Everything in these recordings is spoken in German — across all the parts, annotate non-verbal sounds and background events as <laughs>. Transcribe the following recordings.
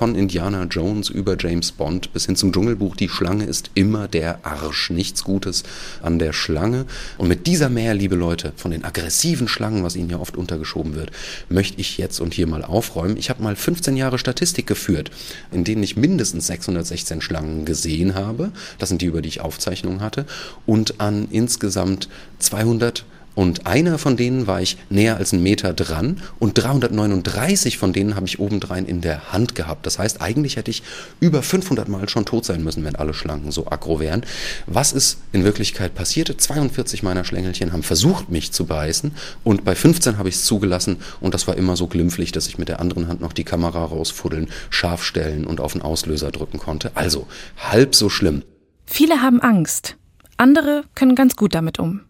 von Indiana Jones über James Bond bis hin zum Dschungelbuch. Die Schlange ist immer der Arsch. Nichts Gutes an der Schlange. Und mit dieser Mehr, liebe Leute, von den aggressiven Schlangen, was ihnen ja oft untergeschoben wird, möchte ich jetzt und hier mal aufräumen. Ich habe mal 15 Jahre Statistik geführt, in denen ich mindestens 616 Schlangen gesehen habe. Das sind die, über die ich Aufzeichnungen hatte. Und an insgesamt 200 und einer von denen war ich näher als einen Meter dran und 339 von denen habe ich obendrein in der Hand gehabt. Das heißt, eigentlich hätte ich über 500 Mal schon tot sein müssen, wenn alle Schlangen so aggro wären. Was ist in Wirklichkeit passiert? 42 meiner Schlängelchen haben versucht, mich zu beißen und bei 15 habe ich es zugelassen und das war immer so glimpflich, dass ich mit der anderen Hand noch die Kamera rausfuddeln, scharf stellen und auf den Auslöser drücken konnte. Also halb so schlimm. Viele haben Angst. Andere können ganz gut damit um.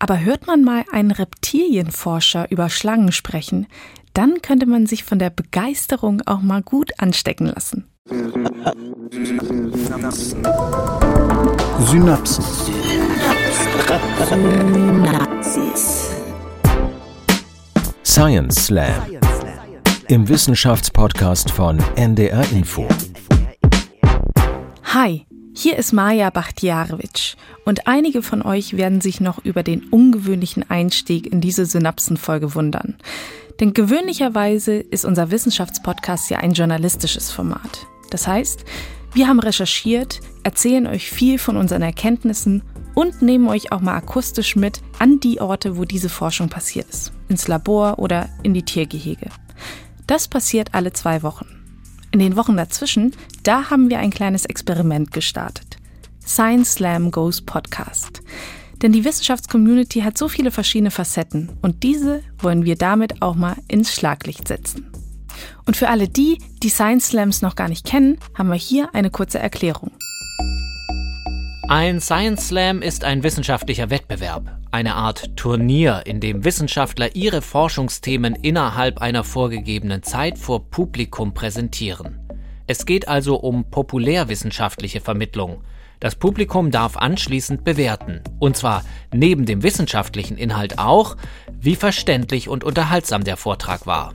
Aber hört man mal einen Reptilienforscher über Schlangen sprechen, dann könnte man sich von der Begeisterung auch mal gut anstecken lassen. Synapsen. Synapsis. Science Slam. Im Wissenschaftspodcast von NDR Info. Hi, hier ist Maja Bachtiarewitsch und einige von euch werden sich noch über den ungewöhnlichen Einstieg in diese Synapsenfolge wundern. Denn gewöhnlicherweise ist unser Wissenschaftspodcast ja ein journalistisches Format. Das heißt, wir haben recherchiert, erzählen euch viel von unseren Erkenntnissen und nehmen euch auch mal akustisch mit an die Orte, wo diese Forschung passiert ist. Ins Labor oder in die Tiergehege. Das passiert alle zwei Wochen. In den Wochen dazwischen, da haben wir ein kleines Experiment gestartet. Science Slam Goes Podcast. Denn die Wissenschaftscommunity hat so viele verschiedene Facetten und diese wollen wir damit auch mal ins Schlaglicht setzen. Und für alle die, die Science Slams noch gar nicht kennen, haben wir hier eine kurze Erklärung. Ein Science Slam ist ein wissenschaftlicher Wettbewerb, eine Art Turnier, in dem Wissenschaftler ihre Forschungsthemen innerhalb einer vorgegebenen Zeit vor Publikum präsentieren. Es geht also um populärwissenschaftliche Vermittlung. Das Publikum darf anschließend bewerten, und zwar neben dem wissenschaftlichen Inhalt auch, wie verständlich und unterhaltsam der Vortrag war.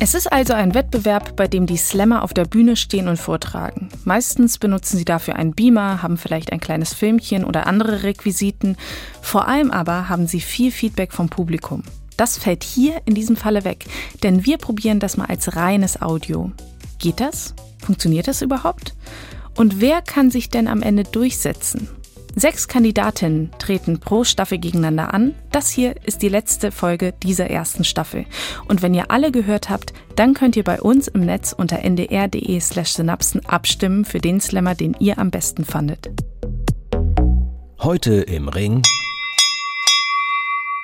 Es ist also ein Wettbewerb, bei dem die Slammer auf der Bühne stehen und vortragen. Meistens benutzen sie dafür einen Beamer, haben vielleicht ein kleines Filmchen oder andere Requisiten. Vor allem aber haben sie viel Feedback vom Publikum. Das fällt hier in diesem Falle weg, denn wir probieren das mal als reines Audio. Geht das? Funktioniert das überhaupt? Und wer kann sich denn am Ende durchsetzen? Sechs Kandidatinnen treten pro Staffel gegeneinander an. Das hier ist die letzte Folge dieser ersten Staffel. Und wenn ihr alle gehört habt, dann könnt ihr bei uns im Netz unter ndr.de/synapsen abstimmen für den Slammer, den ihr am besten fandet. Heute im Ring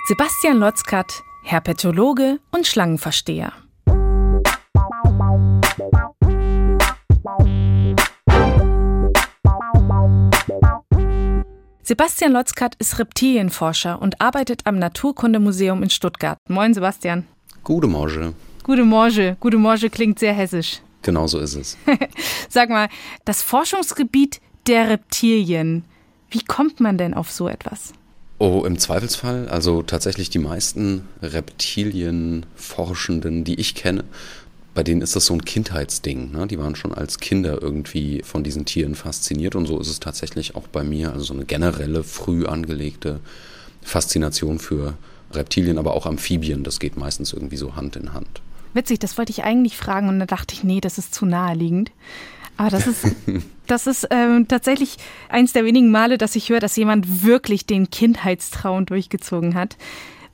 Sebastian Lotzkat, Herpetologe und Schlangenversteher. Sebastian Lotzkat ist Reptilienforscher und arbeitet am Naturkundemuseum in Stuttgart. Moin, Sebastian. Gute Morge. Gute Morge. Gute Morge klingt sehr hessisch. <laughs> Genau so ist es. Sag mal, das Forschungsgebiet der Reptilien. Wie kommt man denn auf so etwas? Oh, im Zweifelsfall, also tatsächlich die meisten Reptilienforschenden, die ich kenne, bei denen ist das so ein Kindheitsding. Ne? Die waren schon als Kinder irgendwie von diesen Tieren fasziniert und so ist es tatsächlich auch bei mir. Also so eine generelle, früh angelegte Faszination für Reptilien, aber auch Amphibien. Das geht meistens irgendwie so Hand in Hand. Witzig, das wollte ich eigentlich fragen und dann dachte ich, nee, das ist zu naheliegend. Aber das ist, <laughs> das ist ähm, tatsächlich eins der wenigen Male, dass ich höre, dass jemand wirklich den Kindheitstraum durchgezogen hat.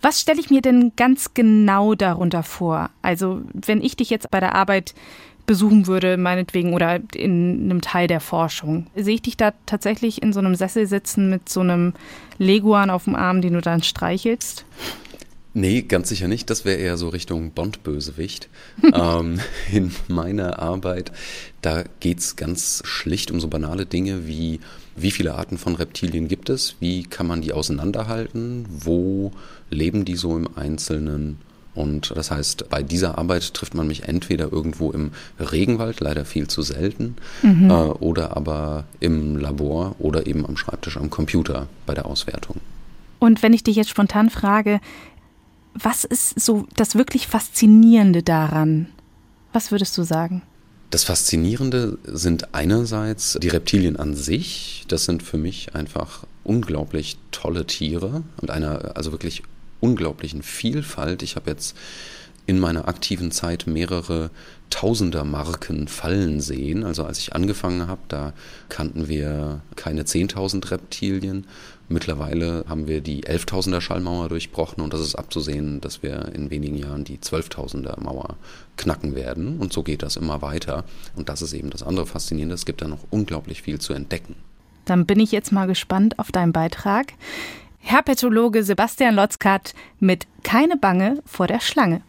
Was stelle ich mir denn ganz genau darunter vor? Also, wenn ich dich jetzt bei der Arbeit besuchen würde, meinetwegen, oder in einem Teil der Forschung, sehe ich dich da tatsächlich in so einem Sessel sitzen mit so einem Leguan auf dem Arm, den du dann streichelst? Nee, ganz sicher nicht. Das wäre eher so Richtung Bond-Bösewicht. <laughs> ähm, in meiner Arbeit, da geht es ganz schlicht um so banale Dinge wie, wie viele Arten von Reptilien gibt es, wie kann man die auseinanderhalten, wo leben die so im Einzelnen. Und das heißt, bei dieser Arbeit trifft man mich entweder irgendwo im Regenwald, leider viel zu selten, mhm. äh, oder aber im Labor oder eben am Schreibtisch am Computer bei der Auswertung. Und wenn ich dich jetzt spontan frage, was ist so das wirklich Faszinierende daran? Was würdest du sagen? Das Faszinierende sind einerseits die Reptilien an sich. Das sind für mich einfach unglaublich tolle Tiere und einer also wirklich unglaublichen Vielfalt. Ich habe jetzt in meiner aktiven Zeit mehrere Tausender Marken fallen sehen. Also als ich angefangen habe, da kannten wir keine 10.000 Reptilien. Mittlerweile haben wir die 11.000er Schallmauer durchbrochen und das ist abzusehen, dass wir in wenigen Jahren die 12.000er Mauer knacken werden. Und so geht das immer weiter. Und das ist eben das andere Faszinierende. Es gibt da noch unglaublich viel zu entdecken. Dann bin ich jetzt mal gespannt auf deinen Beitrag. Herpetologe Sebastian Lotzkat mit Keine Bange vor der Schlange.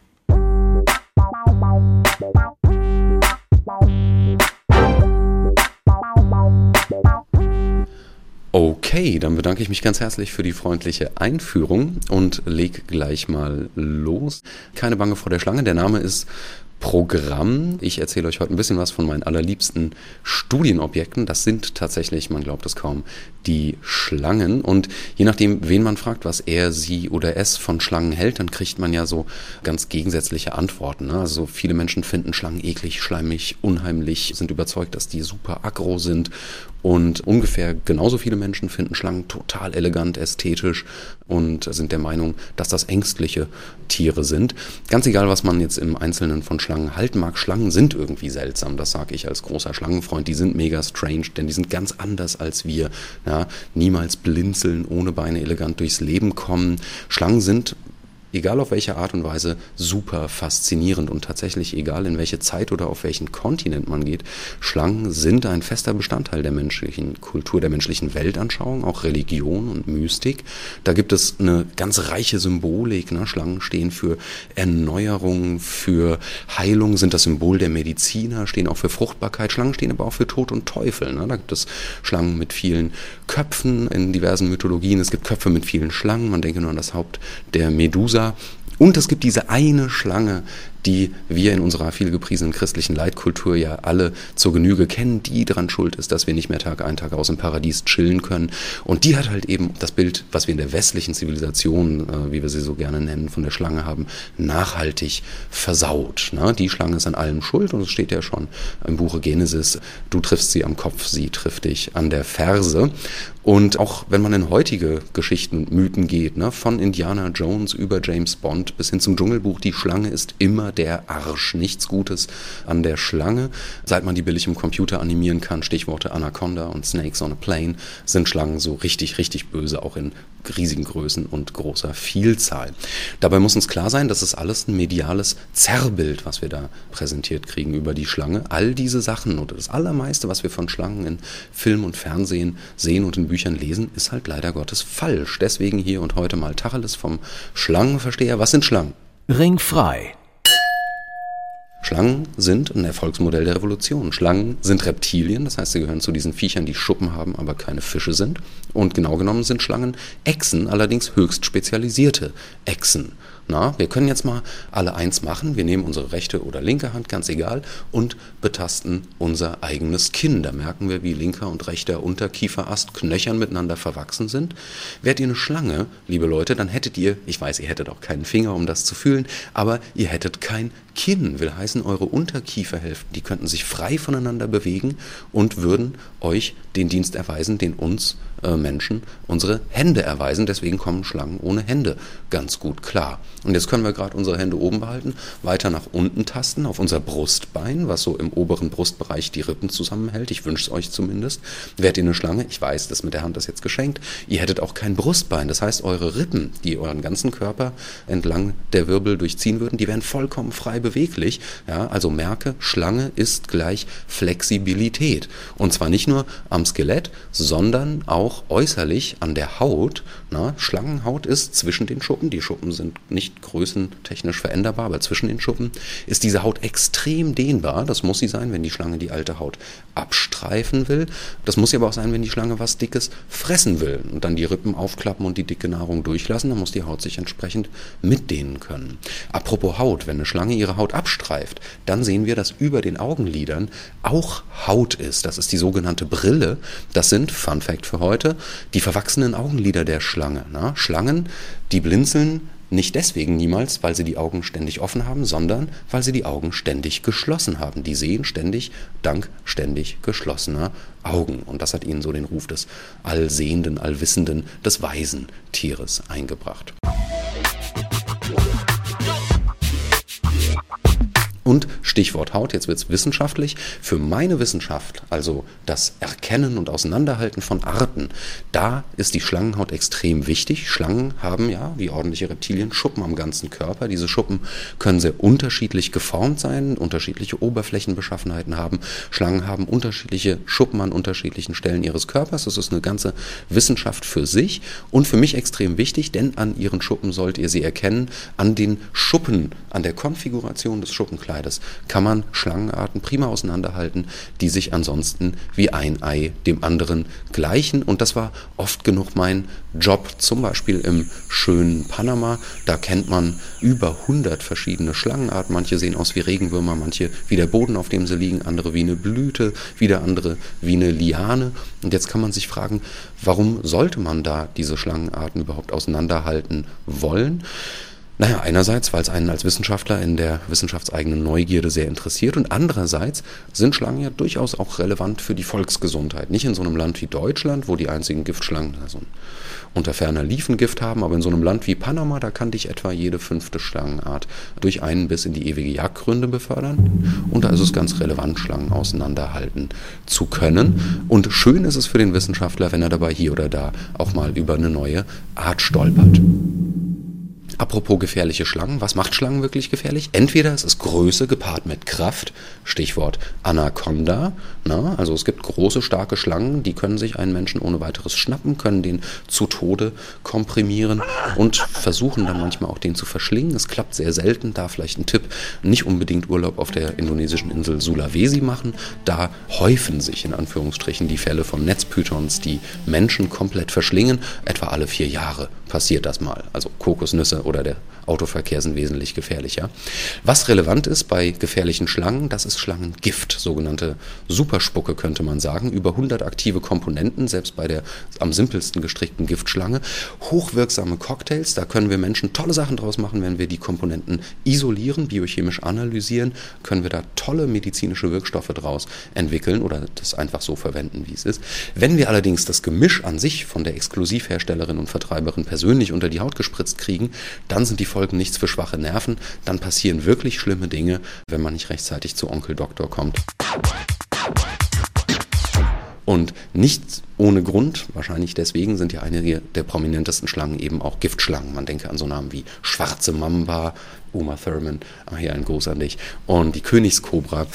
Okay, dann bedanke ich mich ganz herzlich für die freundliche Einführung und leg gleich mal los. Keine Bange vor der Schlange. Der Name ist Programm. Ich erzähle euch heute ein bisschen was von meinen allerliebsten Studienobjekten. Das sind tatsächlich, man glaubt es kaum, die Schlangen. Und je nachdem, wen man fragt, was er, sie oder es von Schlangen hält, dann kriegt man ja so ganz gegensätzliche Antworten. Ne? Also viele Menschen finden Schlangen eklig, schleimig, unheimlich, sind überzeugt, dass die super aggro sind. Und ungefähr genauso viele Menschen finden Schlangen total elegant, ästhetisch und sind der Meinung, dass das ängstliche Tiere sind. Ganz egal, was man jetzt im Einzelnen von Schlangen halten mag, Schlangen sind irgendwie seltsam. Das sage ich als großer Schlangenfreund. Die sind mega strange, denn die sind ganz anders als wir. Ja, niemals blinzeln, ohne Beine elegant durchs Leben kommen. Schlangen sind egal auf welche Art und Weise, super faszinierend und tatsächlich egal in welche Zeit oder auf welchen Kontinent man geht, Schlangen sind ein fester Bestandteil der menschlichen Kultur, der menschlichen Weltanschauung, auch Religion und Mystik. Da gibt es eine ganz reiche Symbolik. Ne? Schlangen stehen für Erneuerung, für Heilung, sind das Symbol der Mediziner, stehen auch für Fruchtbarkeit. Schlangen stehen aber auch für Tod und Teufel. Ne? Da gibt es Schlangen mit vielen Köpfen in diversen Mythologien. Es gibt Köpfe mit vielen Schlangen. Man denke nur an das Haupt der Medusa Medusa. Und es gibt diese eine Schlange, die wir in unserer vielgepriesenen christlichen Leitkultur ja alle zur Genüge kennen, die daran schuld ist, dass wir nicht mehr Tag ein, Tag aus im Paradies chillen können. Und die hat halt eben das Bild, was wir in der westlichen Zivilisation, äh, wie wir sie so gerne nennen, von der Schlange haben, nachhaltig versaut. Ne? Die Schlange ist an allem schuld und es steht ja schon im Buche Genesis, du triffst sie am Kopf, sie trifft dich an der Ferse. Und auch wenn man in heutige Geschichten und Mythen geht, ne, von Indiana Jones über James Bond bis hin zum Dschungelbuch, die Schlange ist immer der Arsch. Nichts Gutes an der Schlange. Seit man die billig im Computer animieren kann, Stichworte Anaconda und Snakes on a Plane, sind Schlangen so richtig, richtig böse, auch in riesigen Größen und großer Vielzahl. Dabei muss uns klar sein, das ist alles ein mediales Zerrbild, was wir da präsentiert kriegen über die Schlange. All diese Sachen oder das Allermeiste, was wir von Schlangen in Film und Fernsehen sehen und in Büchern lesen, ist halt leider Gottes falsch. Deswegen hier und heute mal Tacheles vom Schlangenversteher. Was sind Schlangen? Ringfrei. Schlangen sind ein Erfolgsmodell der Revolution. Schlangen sind Reptilien, das heißt, sie gehören zu diesen Viechern, die Schuppen haben, aber keine Fische sind. Und genau genommen sind Schlangen Echsen, allerdings höchst spezialisierte Echsen. Na, wir können jetzt mal alle eins machen. Wir nehmen unsere rechte oder linke Hand, ganz egal, und betasten unser eigenes Kinn. Da merken wir, wie linker und rechter Unterkieferast knöchern miteinander verwachsen sind. Wärt ihr eine Schlange, liebe Leute, dann hättet ihr, ich weiß, ihr hättet auch keinen Finger, um das zu fühlen, aber ihr hättet kein Kinn. Will heißen, eure Unterkieferhälften, die könnten sich frei voneinander bewegen und würden euch den Dienst erweisen, den uns äh, Menschen unsere Hände erweisen. Deswegen kommen Schlangen ohne Hände ganz gut klar. Und jetzt können wir gerade unsere Hände oben behalten, weiter nach unten tasten, auf unser Brustbein, was so im oberen Brustbereich die Rippen zusammenhält. Ich wünsche es euch zumindest. Wärt ihr eine Schlange, ich weiß, das mit der Hand ist jetzt geschenkt, ihr hättet auch kein Brustbein. Das heißt, eure Rippen, die euren ganzen Körper entlang der Wirbel durchziehen würden, die wären vollkommen frei beweglich. Ja, also merke, Schlange ist gleich Flexibilität. Und zwar nicht nur am Skelett, sondern auch auch äußerlich an der Haut. Na, Schlangenhaut ist zwischen den Schuppen, die Schuppen sind nicht größentechnisch veränderbar, aber zwischen den Schuppen ist diese Haut extrem dehnbar. Das muss sie sein, wenn die Schlange die alte Haut abstreifen will. Das muss sie aber auch sein, wenn die Schlange was Dickes fressen will und dann die Rippen aufklappen und die dicke Nahrung durchlassen. Dann muss die Haut sich entsprechend mitdehnen können. Apropos Haut, wenn eine Schlange ihre Haut abstreift, dann sehen wir, dass über den Augenlidern auch Haut ist. Das ist die sogenannte Brille. Das sind, Fun Fact für heute, die verwachsenen Augenlider der Schlange. Na? Schlangen, die blinzeln nicht deswegen niemals, weil sie die Augen ständig offen haben, sondern weil sie die Augen ständig geschlossen haben. Die sehen ständig dank ständig geschlossener Augen. Und das hat ihnen so den Ruf des Allsehenden, Allwissenden, des weisen Tieres eingebracht. Und Stichwort Haut, jetzt wird es wissenschaftlich. Für meine Wissenschaft, also das Erkennen und Auseinanderhalten von Arten, da ist die Schlangenhaut extrem wichtig. Schlangen haben ja, wie ordentliche Reptilien, Schuppen am ganzen Körper. Diese Schuppen können sehr unterschiedlich geformt sein, unterschiedliche Oberflächenbeschaffenheiten haben. Schlangen haben unterschiedliche Schuppen an unterschiedlichen Stellen ihres Körpers. Das ist eine ganze Wissenschaft für sich und für mich extrem wichtig, denn an ihren Schuppen sollt ihr sie erkennen, an den Schuppen, an der Konfiguration des Schuppenkleides Schneides kann man Schlangenarten prima auseinanderhalten, die sich ansonsten wie ein Ei dem anderen gleichen. Und das war oft genug mein Job, zum Beispiel im schönen Panama. Da kennt man über 100 verschiedene Schlangenarten. Manche sehen aus wie Regenwürmer, manche wie der Boden, auf dem sie liegen, andere wie eine Blüte, wieder andere wie eine Liane. Und jetzt kann man sich fragen, warum sollte man da diese Schlangenarten überhaupt auseinanderhalten wollen? Naja, einerseits, weil es einen als Wissenschaftler in der wissenschaftseigenen Neugierde sehr interessiert und andererseits sind Schlangen ja durchaus auch relevant für die Volksgesundheit. Nicht in so einem Land wie Deutschland, wo die einzigen Giftschlangen also unter ferner Liefengift haben, aber in so einem Land wie Panama, da kann dich etwa jede fünfte Schlangenart durch einen Biss in die ewige Jagdgründe befördern. Und da ist es ganz relevant, Schlangen auseinanderhalten zu können. Und schön ist es für den Wissenschaftler, wenn er dabei hier oder da auch mal über eine neue Art stolpert. Apropos gefährliche Schlangen, was macht Schlangen wirklich gefährlich? Entweder es ist Größe gepaart mit Kraft, Stichwort Anaconda. Na, also es gibt große, starke Schlangen, die können sich einen Menschen ohne weiteres schnappen, können den zu Tode komprimieren und versuchen dann manchmal auch den zu verschlingen. Es klappt sehr selten. Da vielleicht ein Tipp, nicht unbedingt Urlaub auf der indonesischen Insel Sulawesi machen. Da häufen sich in Anführungsstrichen die Fälle von Netzpythons, die Menschen komplett verschlingen. Etwa alle vier Jahre passiert das mal. Also Kokosnüsse oder der Autoverkehr sind wesentlich gefährlicher. Was relevant ist bei gefährlichen Schlangen, das ist Schlangengift, sogenannte Superspucke könnte man sagen. Über 100 aktive Komponenten, selbst bei der am simpelsten gestrickten Giftschlange. Hochwirksame Cocktails, da können wir Menschen tolle Sachen draus machen, wenn wir die Komponenten isolieren, biochemisch analysieren, können wir da tolle medizinische Wirkstoffe draus entwickeln oder das einfach so verwenden, wie es ist. Wenn wir allerdings das Gemisch an sich von der Exklusivherstellerin und Vertreiberin persönlich unter die Haut gespritzt kriegen, dann sind die Folgen nichts für schwache Nerven, dann passieren wirklich schlimme Dinge, wenn man nicht rechtzeitig zu Onkel Doktor kommt. Und nicht ohne Grund, wahrscheinlich deswegen, sind ja einige der prominentesten Schlangen eben auch Giftschlangen. Man denke an so Namen wie Schwarze Mamba, Uma Thurman, ah, hier ein Gruß an dich, und die Königskobra.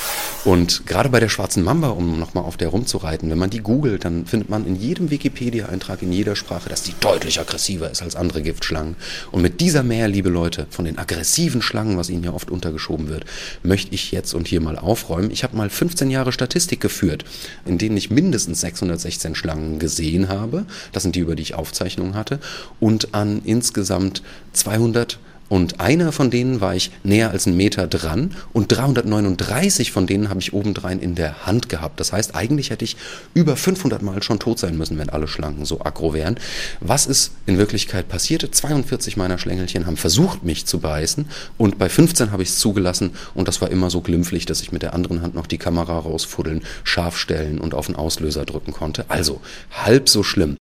Und gerade bei der schwarzen Mamba, um nochmal auf der rumzureiten, wenn man die googelt, dann findet man in jedem Wikipedia-Eintrag in jeder Sprache, dass die deutlich aggressiver ist als andere Giftschlangen. Und mit dieser mehr, liebe Leute, von den aggressiven Schlangen, was ihnen ja oft untergeschoben wird, möchte ich jetzt und hier mal aufräumen. Ich habe mal 15 Jahre Statistik geführt, in denen ich mindestens 616 Schlangen gesehen habe. Das sind die, über die ich Aufzeichnungen hatte. Und an insgesamt 200 und einer von denen war ich näher als einen Meter dran und 339 von denen habe ich obendrein in der Hand gehabt. Das heißt, eigentlich hätte ich über 500 Mal schon tot sein müssen, wenn alle Schlangen so aggro wären. Was ist in Wirklichkeit passierte? 42 meiner Schlängelchen haben versucht, mich zu beißen und bei 15 habe ich es zugelassen und das war immer so glimpflich, dass ich mit der anderen Hand noch die Kamera rausfuddeln, scharf stellen und auf den Auslöser drücken konnte. Also halb so schlimm.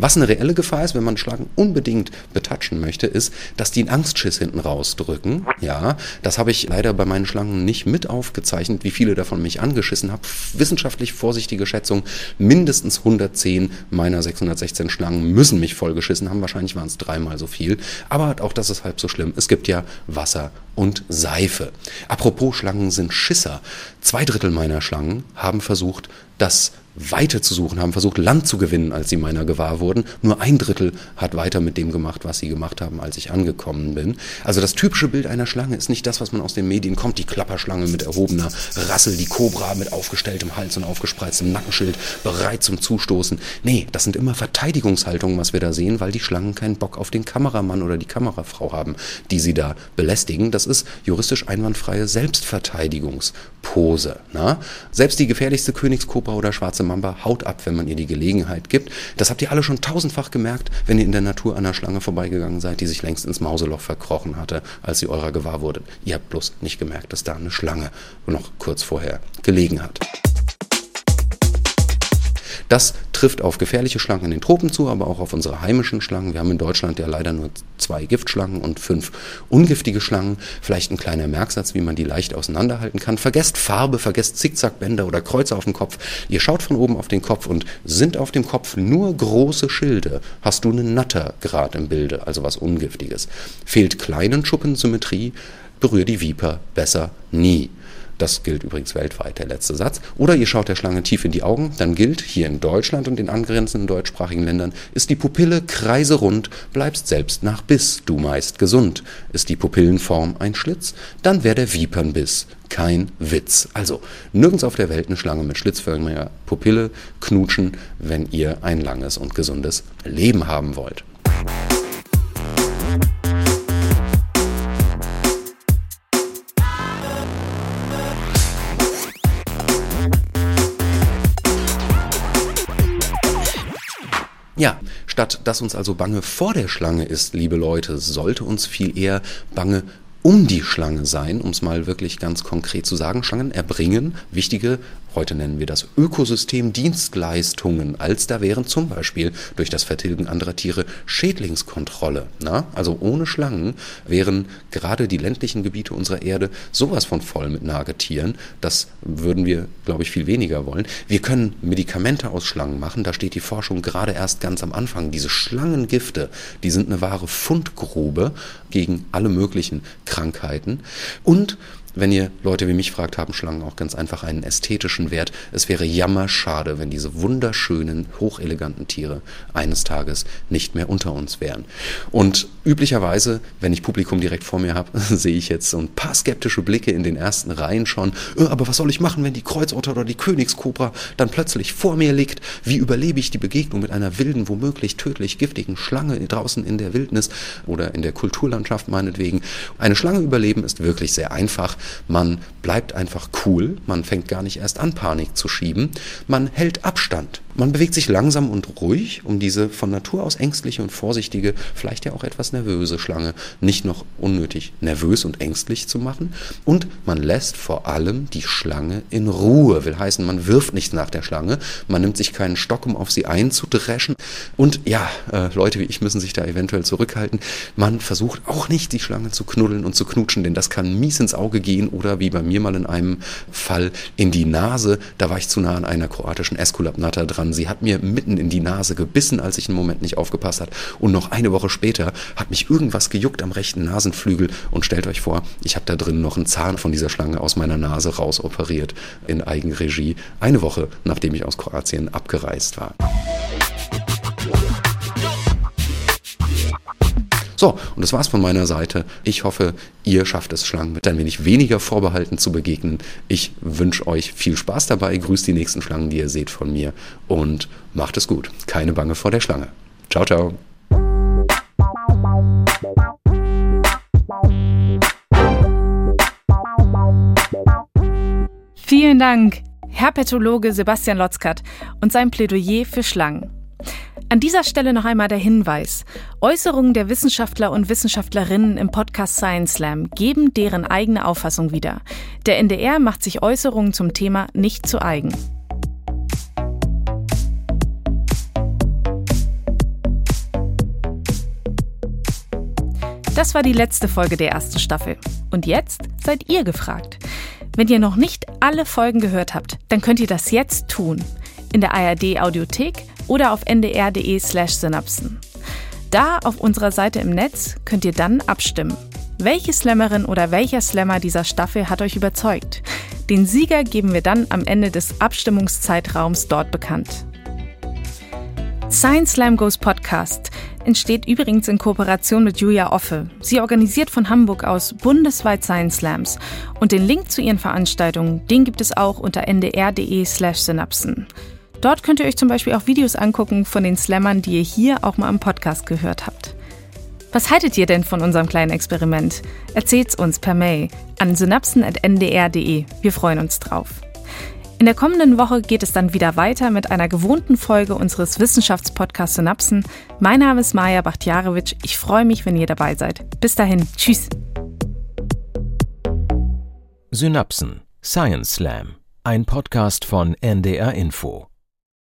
Was eine reelle Gefahr ist, wenn man Schlangen unbedingt betatschen möchte, ist, dass die einen Angstschiss hinten rausdrücken. Ja, das habe ich leider bei meinen Schlangen nicht mit aufgezeichnet, wie viele davon mich angeschissen haben. Wissenschaftlich vorsichtige Schätzung, mindestens 110 meiner 616 Schlangen müssen mich vollgeschissen haben. Wahrscheinlich waren es dreimal so viel. Aber auch das ist halb so schlimm. Es gibt ja Wasser und Seife. Apropos Schlangen sind Schisser. Zwei Drittel meiner Schlangen haben versucht, das Weite zu suchen, haben versucht, Land zu gewinnen, als sie meiner gewahr wurden. Nur ein Drittel hat weiter mit dem gemacht, was sie gemacht haben, als ich angekommen bin. Also das typische Bild einer Schlange ist nicht das, was man aus den Medien kommt. Die Klapperschlange mit erhobener Rassel, die Kobra mit aufgestelltem Hals und aufgespreiztem Nackenschild, bereit zum Zustoßen. Nee, das sind immer Verteidigungshaltungen, was wir da sehen, weil die Schlangen keinen Bock auf den Kameramann oder die Kamerafrau haben, die sie da belästigen. Das ist juristisch einwandfreie Selbstverteidigungspose. Na? Selbst die gefährlichste Königskobra oder schwarze Mamba haut ab, wenn man ihr die Gelegenheit gibt. Das habt ihr alle schon tausendfach gemerkt, wenn ihr in der Natur an einer Schlange vorbeigegangen seid, die sich längst ins Mauseloch verkrochen hatte, als ihr eurer gewahr wurdet. Ihr habt bloß nicht gemerkt, dass da eine Schlange noch kurz vorher gelegen hat. Das trifft auf gefährliche Schlangen in den Tropen zu, aber auch auf unsere heimischen Schlangen. Wir haben in Deutschland ja leider nur zwei Giftschlangen und fünf ungiftige Schlangen. Vielleicht ein kleiner Merksatz, wie man die leicht auseinanderhalten kann. Vergesst Farbe, vergesst Zickzackbänder oder Kreuze auf dem Kopf. Ihr schaut von oben auf den Kopf und sind auf dem Kopf nur große Schilde, hast du einen Nattergrad im Bilde, also was Ungiftiges. Fehlt kleinen Schuppensymmetrie, berühr die Viper besser nie. Das gilt übrigens weltweit, der letzte Satz. Oder ihr schaut der Schlange tief in die Augen, dann gilt, hier in Deutschland und in angrenzenden deutschsprachigen Ländern, ist die Pupille kreiserund, bleibst selbst nach Biss, du meist gesund. Ist die Pupillenform ein Schlitz, dann wär der Vipernbiss kein Witz. Also nirgends auf der Welt eine Schlange mit schlitzförmiger Pupille knutschen, wenn ihr ein langes und gesundes Leben haben wollt. Ja, statt dass uns also bange vor der Schlange ist, liebe Leute, sollte uns viel eher bange um die Schlange sein, um es mal wirklich ganz konkret zu sagen. Schlangen erbringen wichtige Heute nennen wir das Ökosystemdienstleistungen, als da wären zum Beispiel durch das Vertilgen anderer Tiere Schädlingskontrolle. Na? Also ohne Schlangen wären gerade die ländlichen Gebiete unserer Erde sowas von voll mit Nagetieren. Das würden wir, glaube ich, viel weniger wollen. Wir können Medikamente aus Schlangen machen. Da steht die Forschung gerade erst ganz am Anfang. Diese Schlangengifte, die sind eine wahre Fundgrube gegen alle möglichen Krankheiten. Und wenn ihr Leute wie mich fragt, haben Schlangen auch ganz einfach einen ästhetischen Wert. Es wäre jammerschade, wenn diese wunderschönen, hocheleganten Tiere eines Tages nicht mehr unter uns wären. Und üblicherweise, wenn ich Publikum direkt vor mir habe, <laughs> sehe ich jetzt so ein paar skeptische Blicke in den ersten Reihen schon. Äh, aber was soll ich machen, wenn die Kreuzotter oder die Königskobra dann plötzlich vor mir liegt? Wie überlebe ich die Begegnung mit einer wilden, womöglich tödlich giftigen Schlange draußen in der Wildnis oder in der Kulturlandschaft meinetwegen? Eine Schlange überleben ist wirklich sehr einfach. Man bleibt einfach cool, man fängt gar nicht erst an, Panik zu schieben, man hält Abstand. Man bewegt sich langsam und ruhig, um diese von Natur aus ängstliche und vorsichtige, vielleicht ja auch etwas nervöse Schlange nicht noch unnötig nervös und ängstlich zu machen. Und man lässt vor allem die Schlange in Ruhe. Will heißen, man wirft nichts nach der Schlange, man nimmt sich keinen Stock, um auf sie einzudreschen. Und ja, äh, Leute wie ich müssen sich da eventuell zurückhalten. Man versucht auch nicht, die Schlange zu knuddeln und zu knutschen, denn das kann mies ins Auge gehen oder wie bei mir mal in einem Fall in die Nase. Da war ich zu nah an einer kroatischen Esculapnatter dran dran. Sie hat mir mitten in die Nase gebissen, als ich einen Moment nicht aufgepasst hat. Und noch eine Woche später hat mich irgendwas gejuckt am rechten Nasenflügel. Und stellt euch vor, ich habe da drin noch einen Zahn von dieser Schlange aus meiner Nase rausoperiert in Eigenregie. Eine Woche, nachdem ich aus Kroatien abgereist war. So, und das war's von meiner Seite. Ich hoffe, ihr schafft es, Schlangen mit ein wenig weniger vorbehalten zu begegnen. Ich wünsche euch viel Spaß dabei. Grüßt die nächsten Schlangen, die ihr seht von mir und macht es gut. Keine Bange vor der Schlange. Ciao, ciao. Vielen Dank, Herr Pathologe Sebastian Lotzkat und sein Plädoyer für Schlangen. An dieser Stelle noch einmal der Hinweis. Äußerungen der Wissenschaftler und Wissenschaftlerinnen im Podcast Science Slam geben deren eigene Auffassung wieder. Der NDR macht sich Äußerungen zum Thema nicht zu eigen. Das war die letzte Folge der ersten Staffel. Und jetzt seid ihr gefragt. Wenn ihr noch nicht alle Folgen gehört habt, dann könnt ihr das jetzt tun. In der ARD Audiothek oder auf ndr.de/slash synapsen. Da auf unserer Seite im Netz könnt ihr dann abstimmen. Welche Slammerin oder welcher Slammer dieser Staffel hat euch überzeugt? Den Sieger geben wir dann am Ende des Abstimmungszeitraums dort bekannt. Science Slam Goes Podcast entsteht übrigens in Kooperation mit Julia Offe. Sie organisiert von Hamburg aus bundesweit Science Slams und den Link zu ihren Veranstaltungen, den gibt es auch unter ndr.de/synapsen. Dort könnt ihr euch zum Beispiel auch Videos angucken von den Slammern, die ihr hier auch mal im Podcast gehört habt. Was haltet ihr denn von unserem kleinen Experiment? Erzählt's uns per Mail an synapsen.ndr.de. Wir freuen uns drauf. In der kommenden Woche geht es dann wieder weiter mit einer gewohnten Folge unseres Wissenschaftspodcasts Synapsen. Mein Name ist Maja Bachtjarewitsch. Ich freue mich, wenn ihr dabei seid. Bis dahin. Tschüss. Synapsen Science Slam, ein Podcast von NDR Info.